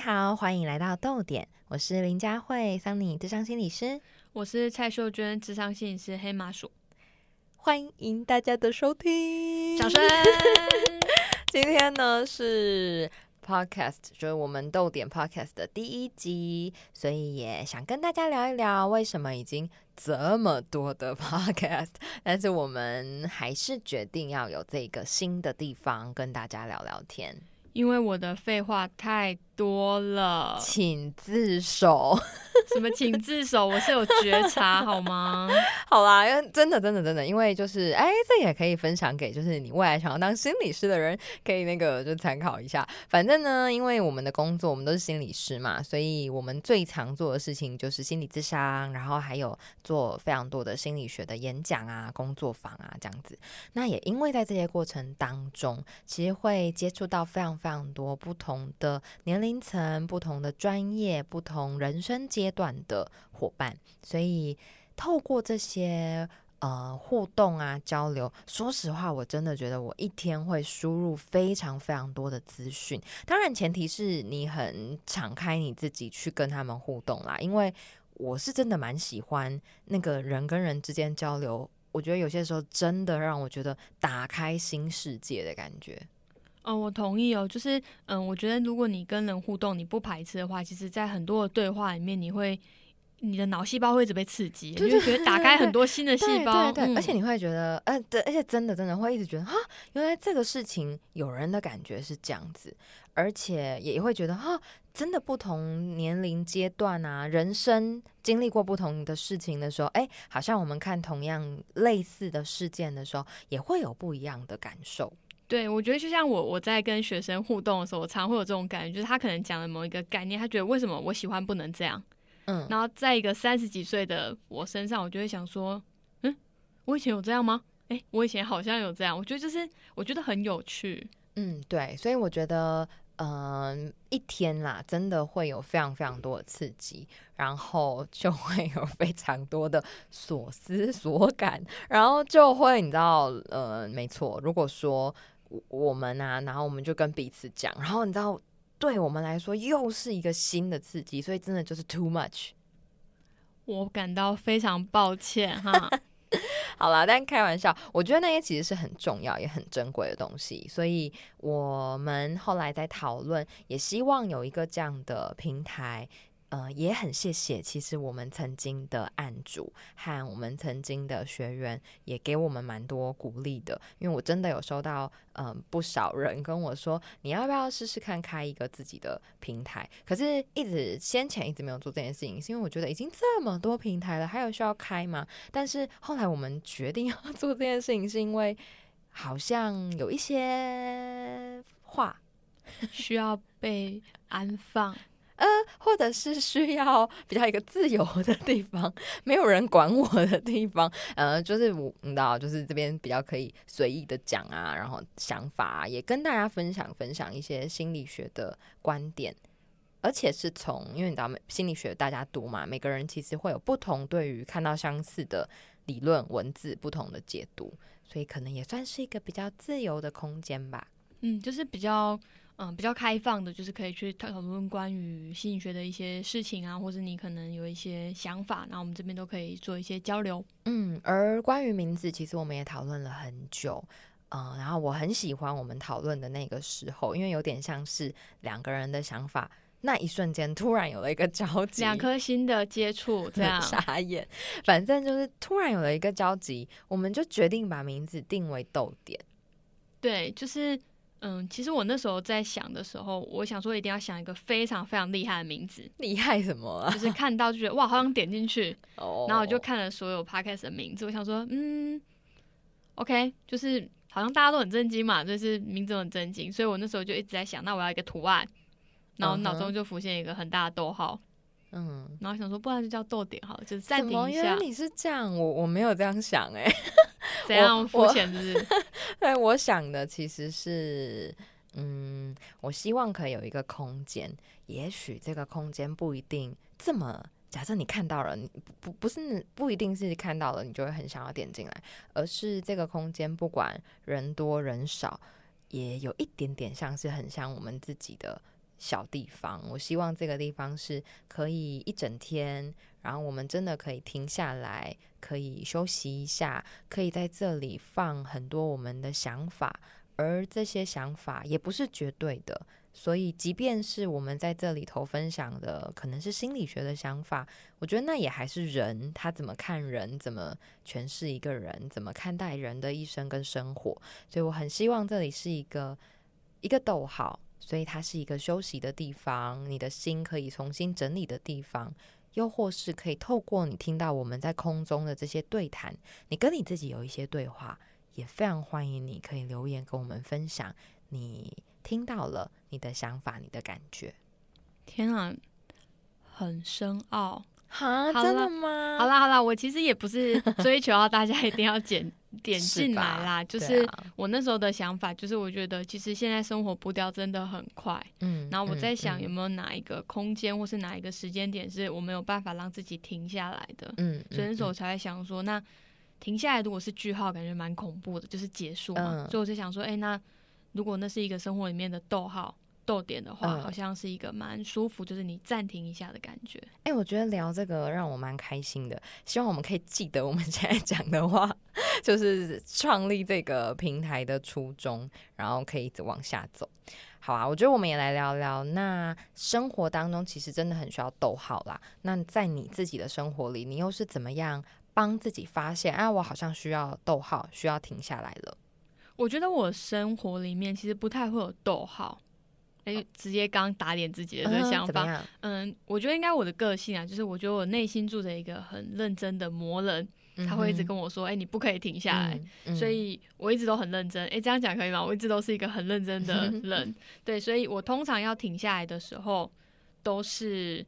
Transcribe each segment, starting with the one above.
好，欢迎来到逗点，我是林佳慧，桑尼智商心理师，我是蔡秀娟，智商心理师黑马鼠，欢迎大家的收听，掌声。今天呢是 podcast，就是我们逗点 podcast 的第一集，所以也想跟大家聊一聊，为什么已经这么多的 podcast，但是我们还是决定要有这个新的地方跟大家聊聊天。因为我的废话太多了，请自首。什么请自首？我是有觉察好吗？好啦，真的真的真的，因为就是哎，这也可以分享给就是你未来想要当心理师的人，可以那个就参考一下。反正呢，因为我们的工作，我们都是心理师嘛，所以我们最常做的事情就是心理咨商，然后还有做非常多的心理学的演讲啊、工作坊啊这样子。那也因为在这些过程当中，其实会接触到非常非常多不同的年龄层、不同的专业、不同人生阶段。段的伙伴，所以透过这些呃互动啊交流，说实话，我真的觉得我一天会输入非常非常多的资讯。当然，前提是你很敞开你自己去跟他们互动啦。因为我是真的蛮喜欢那个人跟人之间交流，我觉得有些时候真的让我觉得打开新世界的感觉。哦，我同意哦，就是嗯，我觉得如果你跟人互动，你不排斥的话，其实，在很多的对话里面，你会你的脑细胞会一直被刺激，你就觉得打开很多新的细胞，对，而且你会觉得，呃，对，而且真的真的会一直觉得，哈，原来这个事情有人的感觉是这样子，而且也会觉得，哈，真的不同年龄阶段啊，人生经历过不同的事情的时候，哎，好像我们看同样类似的事件的时候，也会有不一样的感受。对，我觉得就像我我在跟学生互动的时候，我常会有这种感觉，就是他可能讲了某一个概念，他觉得为什么我喜欢不能这样，嗯，然后在一个三十几岁的我身上，我就会想说，嗯，我以前有这样吗？哎，我以前好像有这样，我觉得就是我觉得很有趣，嗯，对，所以我觉得，嗯，一天啦，真的会有非常非常多的刺激，然后就会有非常多的所思所感，然后就会你知道，呃，没错，如果说。我们啊，然后我们就跟彼此讲，然后你知道，对我们来说又是一个新的刺激，所以真的就是 too much。我感到非常抱歉哈。好啦，但开玩笑，我觉得那些其实是很重要也很珍贵的东西，所以我们后来在讨论，也希望有一个这样的平台。呃，也很谢谢，其实我们曾经的案主和我们曾经的学员也给我们蛮多鼓励的，因为我真的有收到，嗯，不少人跟我说，你要不要试试看开一个自己的平台？可是，一直先前一直没有做这件事情，是因为我觉得已经这么多平台了，还有需要开吗？但是后来我们决定要做这件事情，是因为好像有一些话需要被安放。呃，或者是需要比较一个自由的地方，没有人管我的地方，呃，就是我你知道，就是这边比较可以随意的讲啊，然后想法也跟大家分享分享一些心理学的观点，而且是从因为你知道，心理学大家读嘛，每个人其实会有不同对于看到相似的理论文字不同的解读，所以可能也算是一个比较自由的空间吧。嗯，就是比较。嗯，比较开放的，就是可以去讨论关于心理学的一些事情啊，或者你可能有一些想法，那我们这边都可以做一些交流。嗯，而关于名字，其实我们也讨论了很久。嗯，然后我很喜欢我们讨论的那个时候，因为有点像是两个人的想法，那一瞬间突然有了一个交集，两颗心的接触，这样傻眼。反正就是突然有了一个交集，我们就决定把名字定为逗点。对，就是。嗯，其实我那时候在想的时候，我想说一定要想一个非常非常厉害的名字。厉害什么？就是看到就觉得哇，好想点进去。哦。然后我就看了所有 podcast 的名字，我想说，嗯，OK，就是好像大家都很震惊嘛，就是名字很震惊，所以我那时候就一直在想，那我要一个图案，然后脑中就浮现一个很大的逗号。嗯。然后想说，不然就叫逗点好了，就是暂停一下。你是这样，我我没有这样想哎。怎样肤浅？是？对，我想的其实是，嗯，我希望可以有一个空间，也许这个空间不一定这么。假设你看到了，你不不是不一定是看到了，你就会很想要点进来，而是这个空间不管人多人少，也有一点点像是很像我们自己的小地方。我希望这个地方是可以一整天，然后我们真的可以停下来，可以休息一下，可以在这里放很多我们的想法，而这些想法也不是绝对的。所以，即便是我们在这里头分享的可能是心理学的想法，我觉得那也还是人他怎么看人，怎么诠释一个人，怎么看待人的一生跟生活。所以，我很希望这里是一个一个逗号，所以它是一个休息的地方，你的心可以重新整理的地方，又或是可以透过你听到我们在空中的这些对谈，你跟你自己有一些对话，也非常欢迎你可以留言跟我们分享你。听到了你的想法，你的感觉，天啊，很深奥哈，真的吗？好啦好啦，我其实也不是追求到大家一定要点点进来啦，就是我那时候的想法，就是我觉得其实现在生活步调真的很快，嗯，然后我在想有没有哪一个空间或是哪一个时间点是我没有办法让自己停下来的，嗯，所以那时候我才会想说，那停下来如果是句号，感觉蛮恐怖的，就是结束嘛，所以我就想说，哎，那。如果那是一个生活里面的逗号、逗点的话，好像是一个蛮舒服，就是你暂停一下的感觉。哎，我觉得聊这个让我蛮开心的。希望我们可以记得我们现在讲的话，就是创立这个平台的初衷，然后可以一直往下走。好啊，我觉得我们也来聊聊。那生活当中其实真的很需要逗号啦。那在你自己的生活里，你又是怎么样帮自己发现？啊，我好像需要逗号，需要停下来了。我觉得我生活里面其实不太会有逗号，哎，直接刚打脸自己的这个想法。嗯，我觉得应该我的个性啊，就是我觉得我内心住着一个很认真的魔人，他会一直跟我说：“哎，你不可以停下来。”所以我一直都很认真。哎，这样讲可以吗？我一直都是一个很认真的 人。对，所以我通常要停下来的时候，都是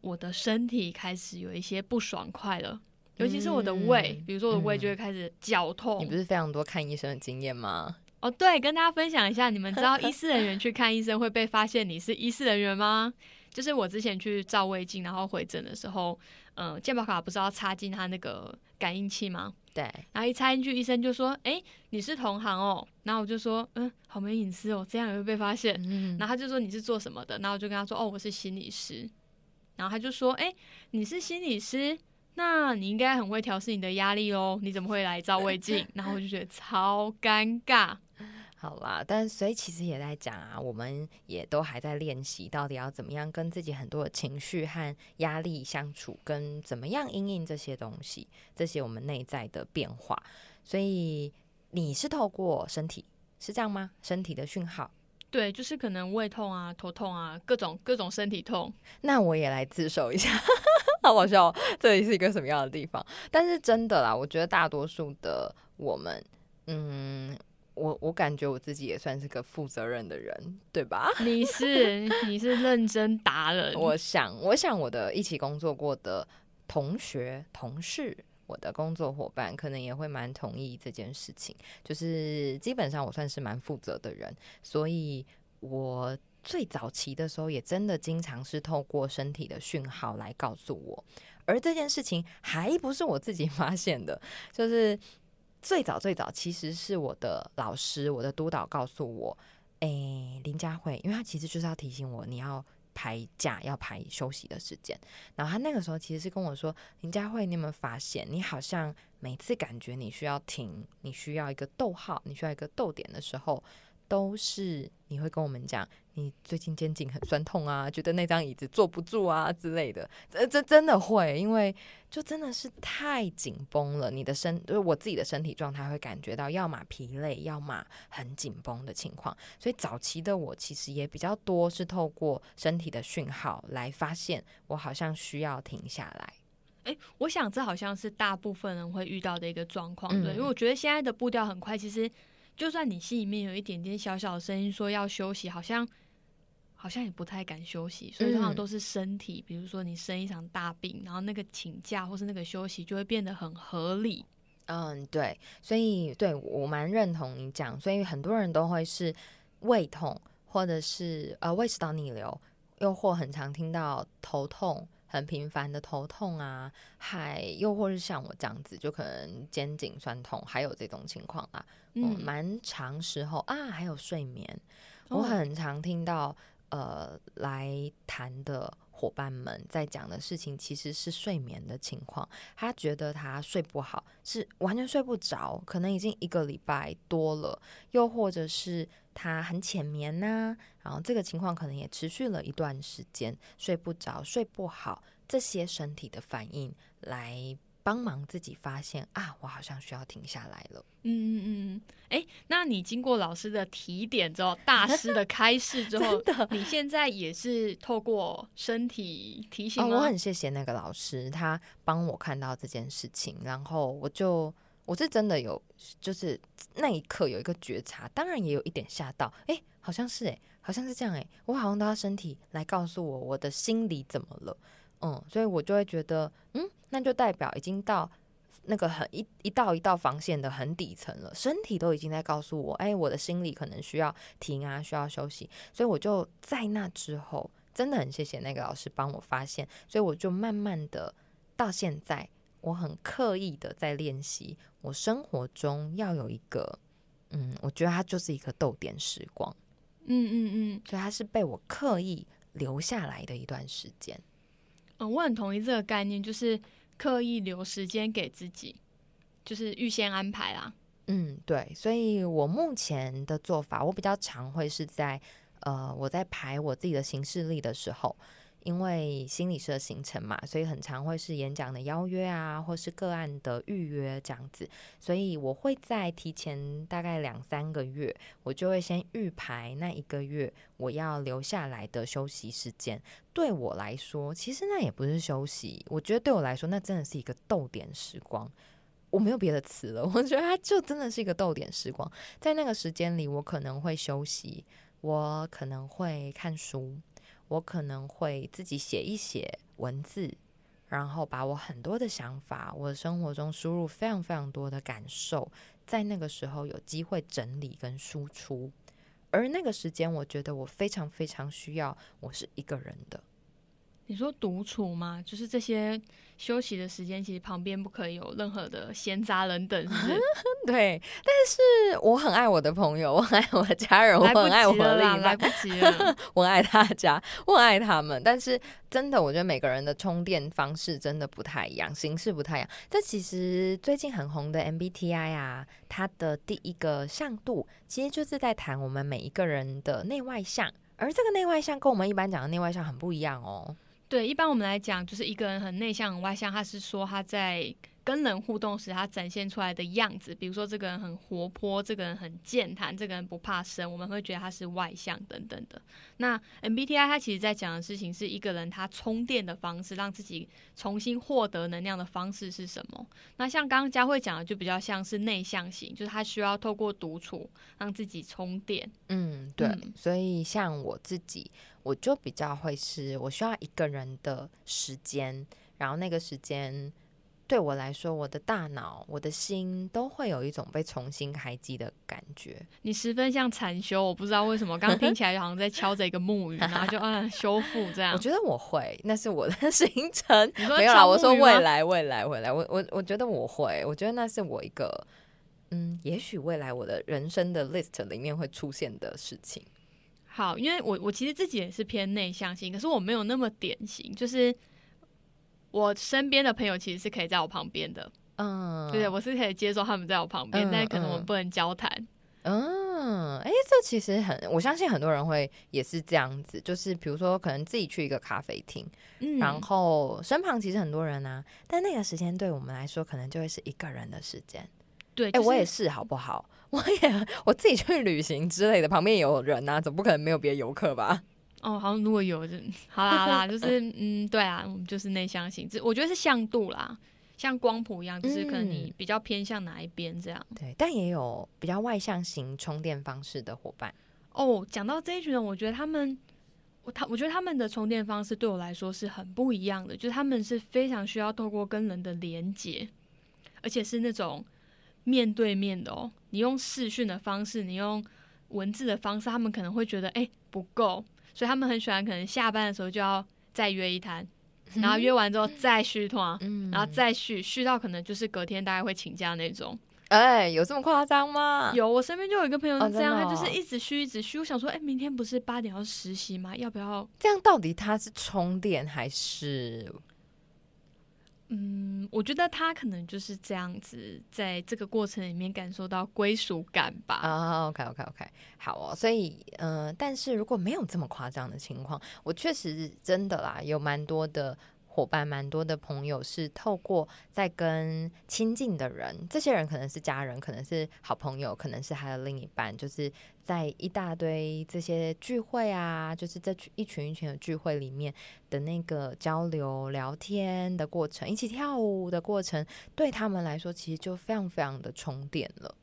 我的身体开始有一些不爽快了。尤其是我的胃，比如说我的胃就会开始绞痛。你不是非常多看医生的经验吗？哦，对，跟大家分享一下，你们知道医师人员去看医生会被发现你是医师人员吗？就是我之前去照胃镜，然后回诊的时候，嗯，健保卡不是要插进他那个感应器吗？对，然后一插进去，医生就说：“哎，你是同行哦。”然后我就说：“嗯，好没隐私哦，这样也会被发现。”嗯，然后他就说：“你是做什么的？”然后我就跟他说：“哦，我是心理师。”然后他就说：“哎，你是心理师？”那你应该很会调试你的压力哦？你怎么会来照胃镜？然后我就觉得超尴尬。好啦，但所以其实也在讲啊，我们也都还在练习，到底要怎么样跟自己很多的情绪和压力相处，跟怎么样应应这些东西，这些我们内在的变化。所以你是透过身体是这样吗？身体的讯号？对，就是可能胃痛啊、头痛啊，各种各种身体痛。那我也来自首一下。好搞笑，这里是一个什么样的地方？但是真的啦，我觉得大多数的我们，嗯，我我感觉我自己也算是个负责任的人，对吧？你是你是认真达人。我想，我想我的一起工作过的同学、同事，我的工作伙伴，可能也会蛮同意这件事情。就是基本上我算是蛮负责的人，所以我。最早期的时候，也真的经常是透过身体的讯号来告诉我，而这件事情还不是我自己 发现的，就是最早最早其实是我的老师，我的督导告诉我，哎，林佳慧，因为他其实就是要提醒我，你要排假，要排休息的时间。然后他那个时候其实是跟我说，林佳慧，你有没有发现，你好像每次感觉你需要停，你需要一个逗号，你需要一个逗点的时候。都是你会跟我们讲，你最近肩颈很酸痛啊，觉得那张椅子坐不住啊之类的，这这真的会，因为就真的是太紧绷了，你的身就是我自己的身体状态会感觉到，要么疲累，要么很紧绷的情况。所以早期的我其实也比较多是透过身体的讯号来发现，我好像需要停下来。诶，我想这好像是大部分人会遇到的一个状况，对，因为我觉得现在的步调很快，其实。就算你心里面有一点点小小的声音说要休息，好像好像也不太敢休息，所以通常都是身体，比如说你生一场大病，然后那个请假或是那个休息就会变得很合理。嗯，对，所以对我蛮认同你讲，所以很多人都会是胃痛，或者是呃胃食道逆流，又或很常听到头痛。很频繁的头痛啊，还又或是像我这样子，就可能肩颈酸痛，还有这种情况啊，嗯，蛮长时候啊，还有睡眠，我很常听到，呃来谈的。伙伴们在讲的事情其实是睡眠的情况，他觉得他睡不好，是完全睡不着，可能已经一个礼拜多了，又或者是他很浅眠呐，然后这个情况可能也持续了一段时间，睡不着、睡不好，这些身体的反应来。帮忙自己发现啊，我好像需要停下来了。嗯嗯嗯，哎，那你经过老师的提点之后，大师的开示之后，你现在也是透过身体提醒吗？我很谢谢那个老师，他帮我看到这件事情，然后我就我是真的有，就是那一刻有一个觉察，当然也有一点吓到，哎，好像是哎，好像是这样哎，我好像都要身体来告诉我我的心里怎么了。嗯，所以我就会觉得，嗯，那就代表已经到那个很一一道一道防线的很底层了，身体都已经在告诉我，哎，我的心理可能需要停啊，需要休息。所以我就在那之后，真的很谢谢那个老师帮我发现，所以我就慢慢的到现在，我很刻意的在练习，我生活中要有一个，嗯，我觉得它就是一个逗点时光，嗯嗯嗯，所以它是被我刻意留下来的一段时间。嗯我很同意这个概念，就是刻意留时间给自己，就是预先安排啦。嗯，对，所以我目前的做法，我比较常会是在呃，我在排我自己的行事历的时候。因为心理师的行程嘛，所以很常会是演讲的邀约啊，或是个案的预约这样子，所以我会在提前大概两三个月，我就会先预排那一个月我要留下来的休息时间。对我来说，其实那也不是休息，我觉得对我来说，那真的是一个逗点时光。我没有别的词了，我觉得它就真的是一个逗点时光。在那个时间里，我可能会休息，我可能会看书。我可能会自己写一写文字，然后把我很多的想法，我生活中输入非常非常多的感受，在那个时候有机会整理跟输出，而那个时间，我觉得我非常非常需要，我是一个人的。你说独处吗？就是这些休息的时间，其实旁边不可以有任何的闲杂人等，是不是？对。但是我很爱我的朋友，我很爱我的家人，我很爱我的另一半，来不及了。我爱大家，我爱他们。但是真的，我觉得每个人的充电方式真的不太一样，形式不太一样。这其实最近很红的 MBTI 啊，它的第一个向度，其实就是在谈我们每一个人的内外向，而这个内外向跟我们一般讲的内外向很不一样哦。对，一般我们来讲，就是一个人很内向、很外向，他是说他在跟人互动时，他展现出来的样子，比如说这个人很活泼，这个人很健谈，这个人不怕生，我们会觉得他是外向等等的。那 MBTI 他其实在讲的事情是一个人他充电的方式，让自己重新获得能量的方式是什么？那像刚刚佳慧讲的，就比较像是内向型，就是他需要透过独处让自己充电。嗯，对。所以像我自己。我就比较会是，我需要一个人的时间，然后那个时间对我来说，我的大脑、我的心都会有一种被重新开机的感觉。你十分像禅修，我不知道为什么，刚刚听起来好像在敲着一个木鱼，然后就嗯修复这样。我觉得我会，那是我的 行程。没有啦，我说未来，未来，未来，我我我觉得我会，我觉得那是我一个嗯，也许未来我的人生的 list 里面会出现的事情。好，因为我我其实自己也是偏内向型，可是我没有那么典型，就是我身边的朋友其实是可以在我旁边的，嗯，对，我是可以接受他们在我旁边，但可能我们不能交谈。嗯，哎，这其实很，我相信很多人会也是这样子，就是比如说可能自己去一个咖啡厅，然后身旁其实很多人啊，但那个时间对我们来说可能就会是一个人的时间。对，哎，我也是，好不好？我也我自己去旅行之类的，旁边有人啊，总不可能没有别的游客吧？哦，好像如果有，就好啦好啦，就是嗯，对啊，我们就是内向型，这我觉得是向度啦，像光谱一样，就是可能你比较偏向哪一边这样。对，但也有比较外向型充电方式的伙伴。哦，讲到这一群人，我觉得他们，我他我觉得他们的充电方式对我来说是很不一样的，就是他们是非常需要透过跟人的连接，而且是那种。面对面的哦，你用视讯的方式，你用文字的方式，他们可能会觉得哎不够，所以他们很喜欢可能下班的时候就要再约一摊，然后约完之后再续团，然后再续续到可能就是隔天大概会请假那种。哎，有这么夸张吗？有，我身边就有一个朋友是这样，他就是一直续一直续。我想说，哎，明天不是八点要实习吗？要不要？这样到底他是充电还是？嗯，我觉得他可能就是这样子，在这个过程里面感受到归属感吧。啊，OK OK OK，好哦。所以，嗯，但是如果没有这么夸张的情况，我确实真的啦，有蛮多的。伙伴蛮多的朋友是透过在跟亲近的人，这些人可能是家人，可能是好朋友，可能是还有另一半，就是在一大堆这些聚会啊，就是这群一群一群的聚会里面的那个交流聊天的过程，一起跳舞的过程，对他们来说其实就非常非常的充电了。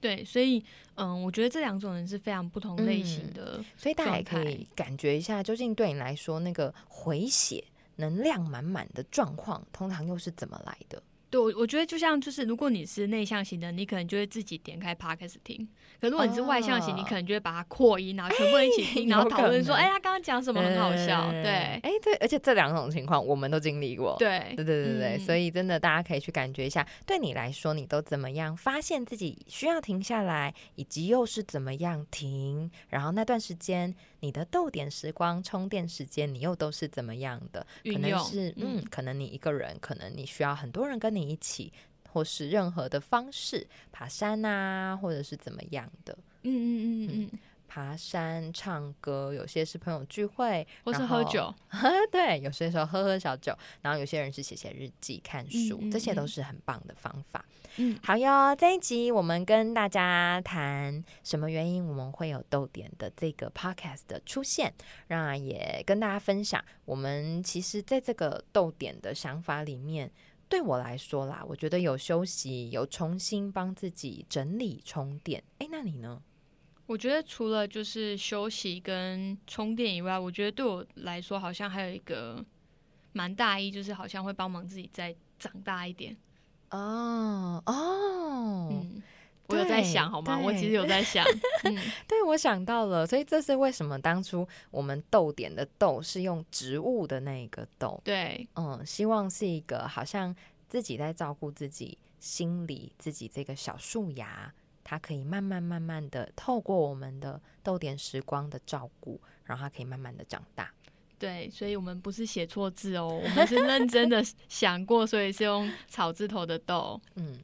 对，所以嗯，我觉得这两种人是非常不同类型的，所以大家也可以感觉一下，究竟对你来说那个回血。能量满满的状况，通常又是怎么来的？对，我我觉得就像就是，如果你是内向型的，你可能就会自己点开 podcast 听；可如果你是外向型，你可能就会把它扩音，然后全部一起听，然后讨论说：“哎，他刚刚讲什么很好笑。”对，哎，对，而且这两种情况我们都经历过。对，对，对，对，对，所以真的大家可以去感觉一下，对你来说，你都怎么样发现自己需要停下来，以及又是怎么样停？然后那段时间你的逗点时光、充电时间，你又都是怎么样的？可能是嗯，可能你一个人，可能你需要很多人跟你。你一起，或是任何的方式，爬山啊，或者是怎么样的？嗯嗯嗯嗯，爬山、唱歌，有些是朋友聚会，或是喝酒。对，有些时候喝喝小酒，然后有些人是写写日记、看书，这些都是很棒的方法。嗯，好哟，这一集我们跟大家谈什么原因我们会有逗点的这个 podcast 的出现，让也跟大家分享，我们其实在这个逗点的想法里面。对我来说啦，我觉得有休息，有重新帮自己整理充电。哎，那你呢？我觉得除了就是休息跟充电以外，我觉得对我来说好像还有一个蛮大意，就是好像会帮忙自己再长大一点。哦哦，嗯。我有在想，好吗？我其实有在想，对，我想到了，所以这是为什么当初我们豆点的豆是用植物的那个豆，对，嗯，希望是一个好像自己在照顾自己心里自己这个小树芽，它可以慢慢慢慢的透过我们的豆点时光的照顾，然后它可以慢慢的长大。对，所以我们不是写错字哦，我们是认真的 想过，所以是用草字头的豆，嗯。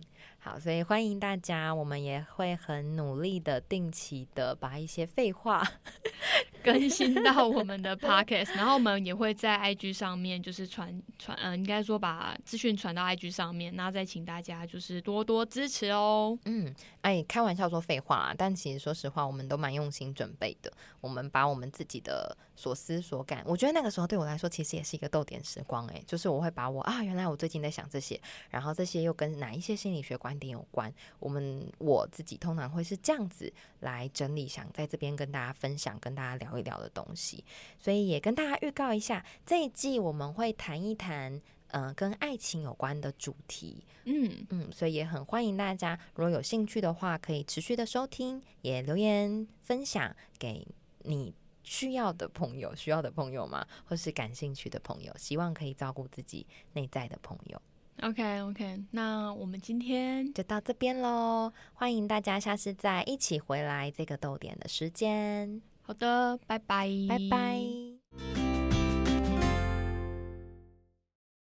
好，所以欢迎大家，我们也会很努力的、定期的把一些废话 更新到我们的 podcast，然后我们也会在 IG 上面就是传传，呃，应该说把资讯传到 IG 上面，那再请大家就是多多支持哦。嗯，哎，开玩笑说废话啊，但其实说实话，我们都蛮用心准备的。我们把我们自己的所思所感，我觉得那个时候对我来说，其实也是一个逗点时光。哎，就是我会把我啊，原来我最近在想这些，然后这些又跟哪一些心理学观。点有关，我们我自己通常会是这样子来整理，想在这边跟大家分享、跟大家聊一聊的东西，所以也跟大家预告一下，这一季我们会谈一谈，嗯，跟爱情有关的主题，嗯嗯，所以也很欢迎大家，如果有兴趣的话，可以持续的收听，也留言分享给你需要的朋友、需要的朋友吗？或是感兴趣的朋友，希望可以照顾自己内在的朋友。OK OK，那我们今天就到这边喽。欢迎大家下次再一起回来这个逗点的时间。好的，拜拜，拜拜。